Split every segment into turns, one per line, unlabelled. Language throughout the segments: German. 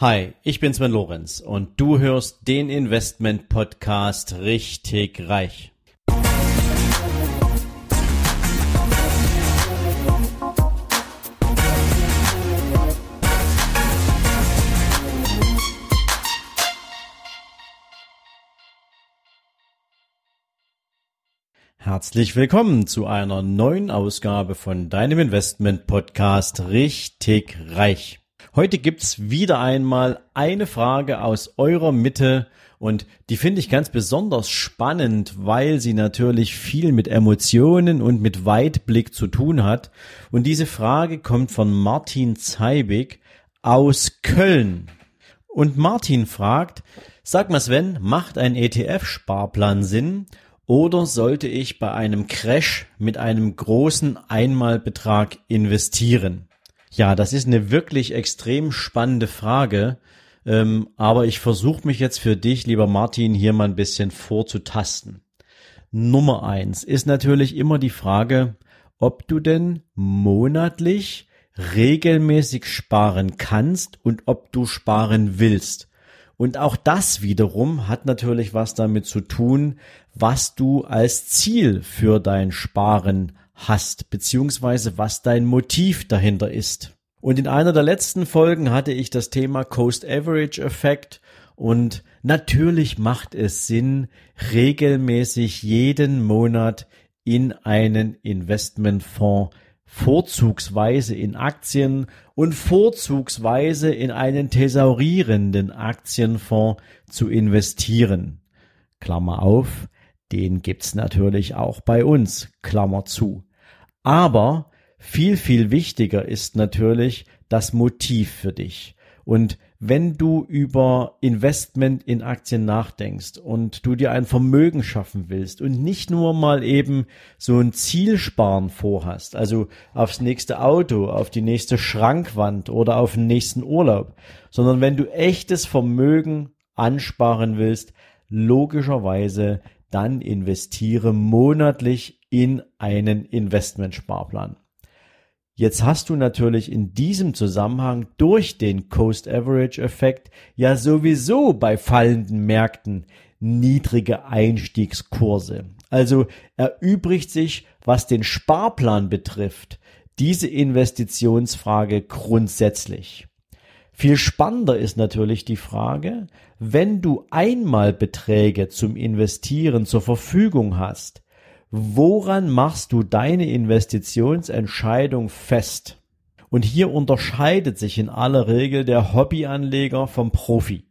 Hi, ich bin Sven Lorenz und du hörst den Investment Podcast richtig reich. Herzlich willkommen zu einer neuen Ausgabe von deinem Investment Podcast richtig reich. Heute gibt's wieder einmal eine Frage aus eurer Mitte und die finde ich ganz besonders spannend, weil sie natürlich viel mit Emotionen und mit Weitblick zu tun hat. Und diese Frage kommt von Martin Zeibig aus Köln. Und Martin fragt, sag mal Sven, macht ein ETF-Sparplan Sinn oder sollte ich bei einem Crash mit einem großen Einmalbetrag investieren? Ja, das ist eine wirklich extrem spannende Frage. Ähm, aber ich versuche mich jetzt für dich, lieber Martin, hier mal ein bisschen vorzutasten. Nummer eins ist natürlich immer die Frage, ob du denn monatlich regelmäßig sparen kannst und ob du sparen willst. Und auch das wiederum hat natürlich was damit zu tun, was du als Ziel für dein Sparen hast, beziehungsweise was dein Motiv dahinter ist. Und in einer der letzten Folgen hatte ich das Thema Coast Average Effekt und natürlich macht es Sinn, regelmäßig jeden Monat in einen Investmentfonds vorzugsweise in Aktien und vorzugsweise in einen thesaurierenden Aktienfonds zu investieren. Klammer auf, den gibt's natürlich auch bei uns, Klammer zu. Aber viel, viel wichtiger ist natürlich das Motiv für dich. Und wenn du über Investment in Aktien nachdenkst und du dir ein Vermögen schaffen willst und nicht nur mal eben so ein Zielsparen vorhast, also aufs nächste Auto, auf die nächste Schrankwand oder auf den nächsten Urlaub, sondern wenn du echtes Vermögen ansparen willst, logischerweise dann investiere monatlich in einen Investmentsparplan. Jetzt hast du natürlich in diesem Zusammenhang durch den Coast Average Effekt ja sowieso bei fallenden Märkten niedrige Einstiegskurse. Also erübrigt sich, was den Sparplan betrifft, diese Investitionsfrage grundsätzlich. Viel spannender ist natürlich die Frage, wenn du einmal Beträge zum Investieren zur Verfügung hast, woran machst du deine Investitionsentscheidung fest? Und hier unterscheidet sich in aller Regel der Hobbyanleger vom Profi.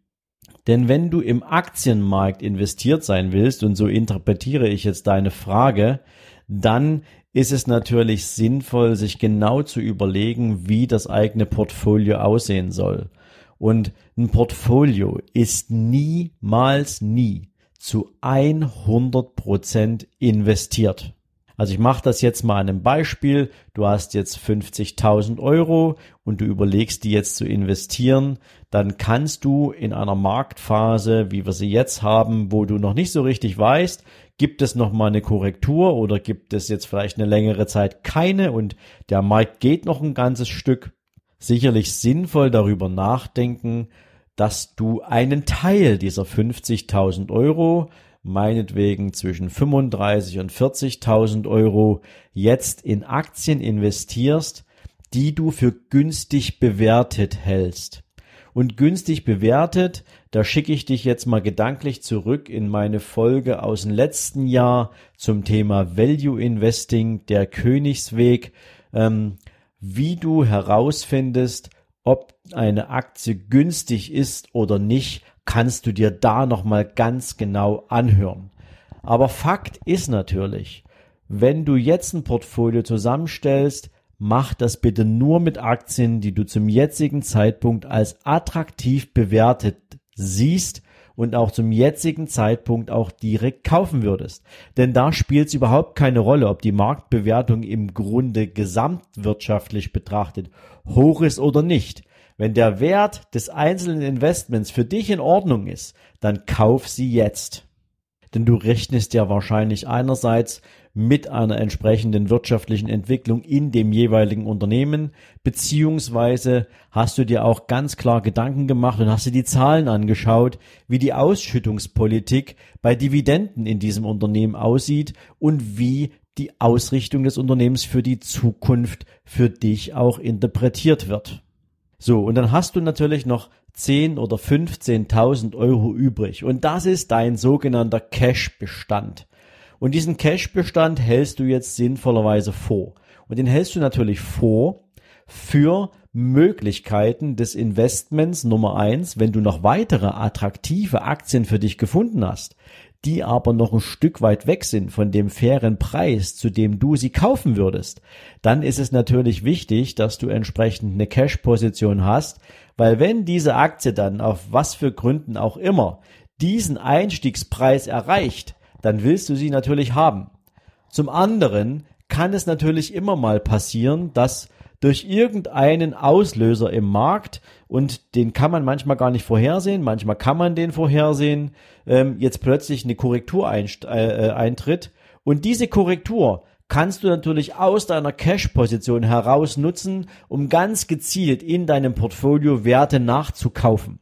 Denn wenn du im Aktienmarkt investiert sein willst, und so interpretiere ich jetzt deine Frage, dann ist es natürlich sinnvoll, sich genau zu überlegen, wie das eigene Portfolio aussehen soll. Und ein Portfolio ist niemals nie zu 100 Prozent investiert. Also ich mache das jetzt mal an einem Beispiel. Du hast jetzt 50.000 Euro und du überlegst, die jetzt zu investieren. Dann kannst du in einer Marktphase, wie wir sie jetzt haben, wo du noch nicht so richtig weißt, gibt es noch mal eine Korrektur oder gibt es jetzt vielleicht eine längere Zeit keine und der Markt geht noch ein ganzes Stück. Sicherlich sinnvoll darüber nachdenken, dass du einen Teil dieser 50.000 Euro meinetwegen zwischen 35 und 40.000 Euro jetzt in Aktien investierst, die du für günstig bewertet hältst. Und günstig bewertet, da schicke ich dich jetzt mal gedanklich zurück in meine Folge aus dem letzten Jahr zum Thema Value Investing, der Königsweg, ähm, wie du herausfindest, ob eine Aktie günstig ist oder nicht, kannst du dir da nochmal ganz genau anhören. Aber Fakt ist natürlich, wenn du jetzt ein Portfolio zusammenstellst, mach das bitte nur mit Aktien, die du zum jetzigen Zeitpunkt als attraktiv bewertet siehst und auch zum jetzigen Zeitpunkt auch direkt kaufen würdest. Denn da spielt es überhaupt keine Rolle, ob die Marktbewertung im Grunde gesamtwirtschaftlich betrachtet hoch ist oder nicht. Wenn der Wert des einzelnen Investments für dich in Ordnung ist, dann kauf sie jetzt. Denn du rechnest ja wahrscheinlich einerseits mit einer entsprechenden wirtschaftlichen Entwicklung in dem jeweiligen Unternehmen, beziehungsweise hast du dir auch ganz klar Gedanken gemacht und hast dir die Zahlen angeschaut, wie die Ausschüttungspolitik bei Dividenden in diesem Unternehmen aussieht und wie die Ausrichtung des Unternehmens für die Zukunft für dich auch interpretiert wird. So, und dann hast du natürlich noch 10 oder 15.000 Euro übrig. Und das ist dein sogenannter Cash-Bestand. Und diesen Cash-Bestand hältst du jetzt sinnvollerweise vor. Und den hältst du natürlich vor für Möglichkeiten des Investments Nummer eins, wenn du noch weitere attraktive Aktien für dich gefunden hast, die aber noch ein Stück weit weg sind von dem fairen Preis, zu dem du sie kaufen würdest, dann ist es natürlich wichtig, dass du entsprechend eine Cash-Position hast, weil wenn diese Aktie dann auf was für Gründen auch immer diesen Einstiegspreis erreicht, dann willst du sie natürlich haben. Zum anderen kann es natürlich immer mal passieren, dass durch irgendeinen Auslöser im Markt. Und den kann man manchmal gar nicht vorhersehen, manchmal kann man den vorhersehen, ähm, jetzt plötzlich eine Korrektur äh, äh, eintritt. Und diese Korrektur kannst du natürlich aus deiner Cash-Position heraus nutzen, um ganz gezielt in deinem Portfolio Werte nachzukaufen.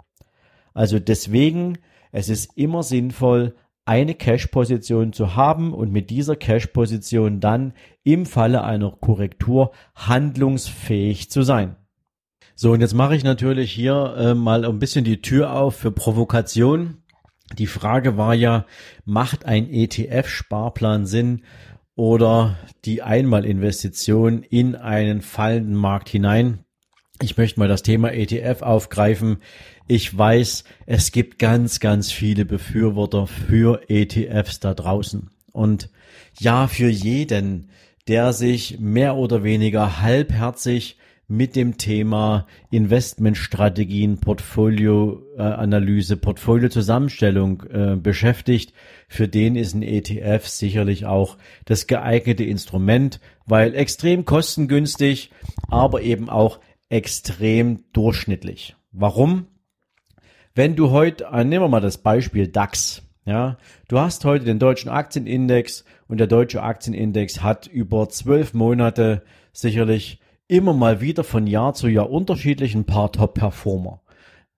Also deswegen, es ist immer sinnvoll, eine Cash-Position zu haben und mit dieser Cash-Position dann im Falle einer Korrektur handlungsfähig zu sein. So, und jetzt mache ich natürlich hier äh, mal ein bisschen die Tür auf für Provokation. Die Frage war ja, macht ein ETF-Sparplan Sinn oder die Einmalinvestition in einen fallenden Markt hinein? Ich möchte mal das Thema ETF aufgreifen. Ich weiß, es gibt ganz, ganz viele Befürworter für ETFs da draußen. Und ja, für jeden, der sich mehr oder weniger halbherzig mit dem Thema Investmentstrategien, Portfolioanalyse, Portfoliozusammenstellung äh, beschäftigt, für den ist ein ETF sicherlich auch das geeignete Instrument, weil extrem kostengünstig, aber eben auch extrem durchschnittlich. Warum? Wenn du heute, äh, nehmen wir mal das Beispiel DAX, ja, du hast heute den deutschen Aktienindex und der deutsche Aktienindex hat über zwölf Monate sicherlich immer mal wieder von Jahr zu Jahr unterschiedlich ein paar Top-Performer.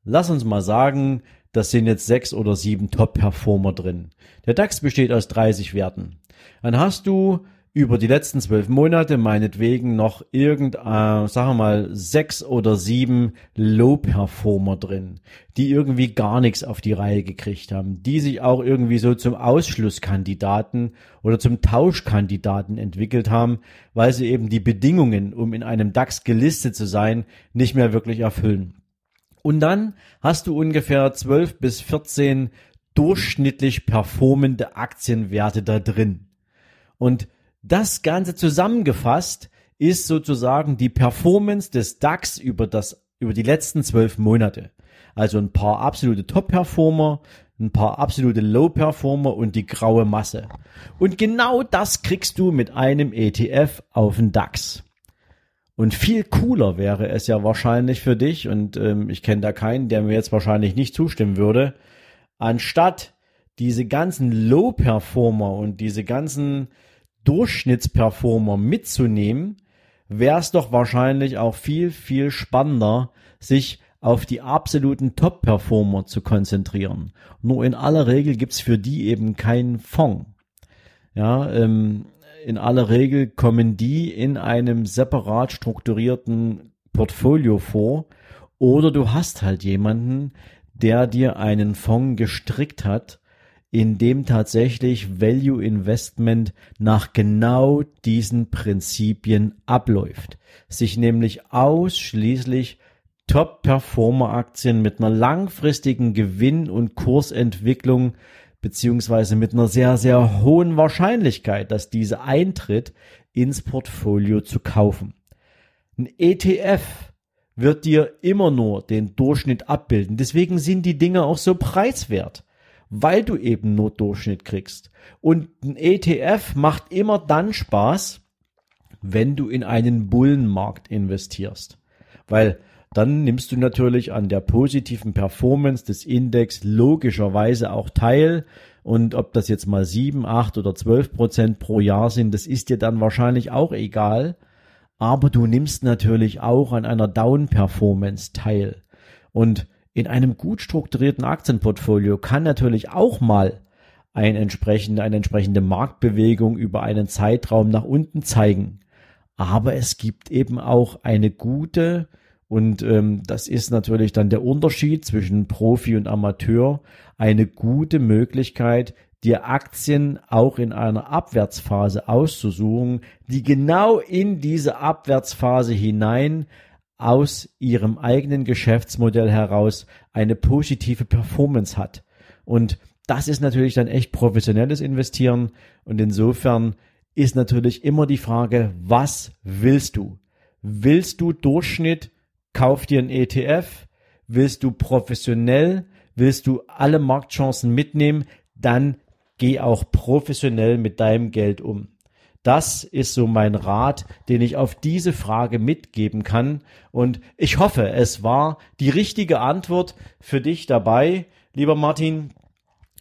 Lass uns mal sagen, das sind jetzt sechs oder sieben Top-Performer drin. Der DAX besteht aus 30 Werten. Dann hast du über die letzten zwölf Monate meinetwegen noch irgend, äh, sagen wir mal, sechs oder sieben Low-Performer drin, die irgendwie gar nichts auf die Reihe gekriegt haben, die sich auch irgendwie so zum Ausschlusskandidaten oder zum Tauschkandidaten entwickelt haben, weil sie eben die Bedingungen, um in einem DAX gelistet zu sein, nicht mehr wirklich erfüllen. Und dann hast du ungefähr zwölf bis vierzehn durchschnittlich performende Aktienwerte da drin. Und das Ganze zusammengefasst ist sozusagen die Performance des DAX über das, über die letzten zwölf Monate. Also ein paar absolute Top-Performer, ein paar absolute Low-Performer und die graue Masse. Und genau das kriegst du mit einem ETF auf den DAX. Und viel cooler wäre es ja wahrscheinlich für dich, und ähm, ich kenne da keinen, der mir jetzt wahrscheinlich nicht zustimmen würde, anstatt diese ganzen Low-Performer und diese ganzen Durchschnittsperformer mitzunehmen, wäre es doch wahrscheinlich auch viel, viel spannender, sich auf die absoluten Top-Performer zu konzentrieren. Nur in aller Regel gibt's für die eben keinen Fonds. Ja, ähm, in aller Regel kommen die in einem separat strukturierten Portfolio vor oder du hast halt jemanden, der dir einen Fonds gestrickt hat, in dem tatsächlich Value Investment nach genau diesen Prinzipien abläuft. Sich nämlich ausschließlich Top-Performer-Aktien mit einer langfristigen Gewinn- und Kursentwicklung beziehungsweise mit einer sehr, sehr hohen Wahrscheinlichkeit, dass diese eintritt, ins Portfolio zu kaufen. Ein ETF wird dir immer nur den Durchschnitt abbilden. Deswegen sind die Dinge auch so preiswert weil du eben nur Durchschnitt kriegst. Und ein ETF macht immer dann Spaß, wenn du in einen Bullenmarkt investierst. Weil dann nimmst du natürlich an der positiven Performance des Index logischerweise auch teil, Und ob das jetzt mal sieben, acht oder zwölf Prozent pro Jahr sind, das ist dir dann wahrscheinlich auch egal. Aber du nimmst natürlich auch an einer Down-Performance teil. Und in einem gut strukturierten Aktienportfolio kann natürlich auch mal ein entsprechende, eine entsprechende Marktbewegung über einen Zeitraum nach unten zeigen. Aber es gibt eben auch eine gute, und ähm, das ist natürlich dann der Unterschied zwischen Profi und Amateur, eine gute Möglichkeit, dir Aktien auch in einer Abwärtsphase auszusuchen, die genau in diese Abwärtsphase hinein aus ihrem eigenen Geschäftsmodell heraus eine positive Performance hat. Und das ist natürlich dann echt professionelles Investieren und insofern ist natürlich immer die Frage, was willst du? Willst du Durchschnitt? Kauf dir einen ETF. Willst du professionell? Willst du alle Marktchancen mitnehmen? Dann geh auch professionell mit deinem Geld um. Das ist so mein Rat, den ich auf diese Frage mitgeben kann. Und ich hoffe, es war die richtige Antwort für dich dabei, lieber Martin.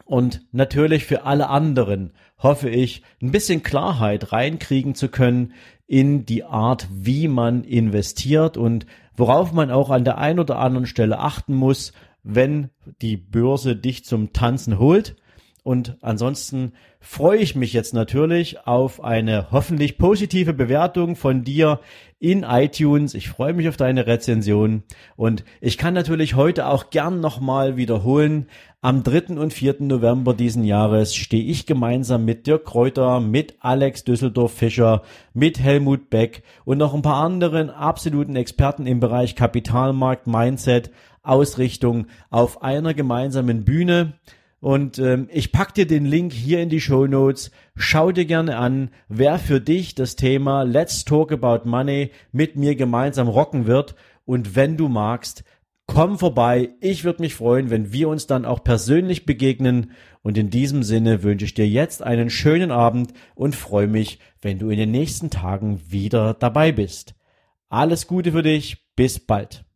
Und natürlich für alle anderen hoffe ich, ein bisschen Klarheit reinkriegen zu können in die Art, wie man investiert und worauf man auch an der einen oder anderen Stelle achten muss, wenn die Börse dich zum Tanzen holt. Und ansonsten freue ich mich jetzt natürlich auf eine hoffentlich positive Bewertung von dir in iTunes. Ich freue mich auf deine Rezension und ich kann natürlich heute auch gern nochmal wiederholen. Am 3. und 4. November diesen Jahres stehe ich gemeinsam mit Dirk Kräuter, mit Alex Düsseldorf-Fischer, mit Helmut Beck und noch ein paar anderen absoluten Experten im Bereich Kapitalmarkt, Mindset, Ausrichtung auf einer gemeinsamen Bühne. Und ähm, ich pack dir den Link hier in die Show Notes. Schau dir gerne an, wer für dich das Thema Let's Talk About Money mit mir gemeinsam rocken wird. Und wenn du magst, komm vorbei. Ich würde mich freuen, wenn wir uns dann auch persönlich begegnen. Und in diesem Sinne wünsche ich dir jetzt einen schönen Abend und freue mich, wenn du in den nächsten Tagen wieder dabei bist. Alles Gute für dich. Bis bald.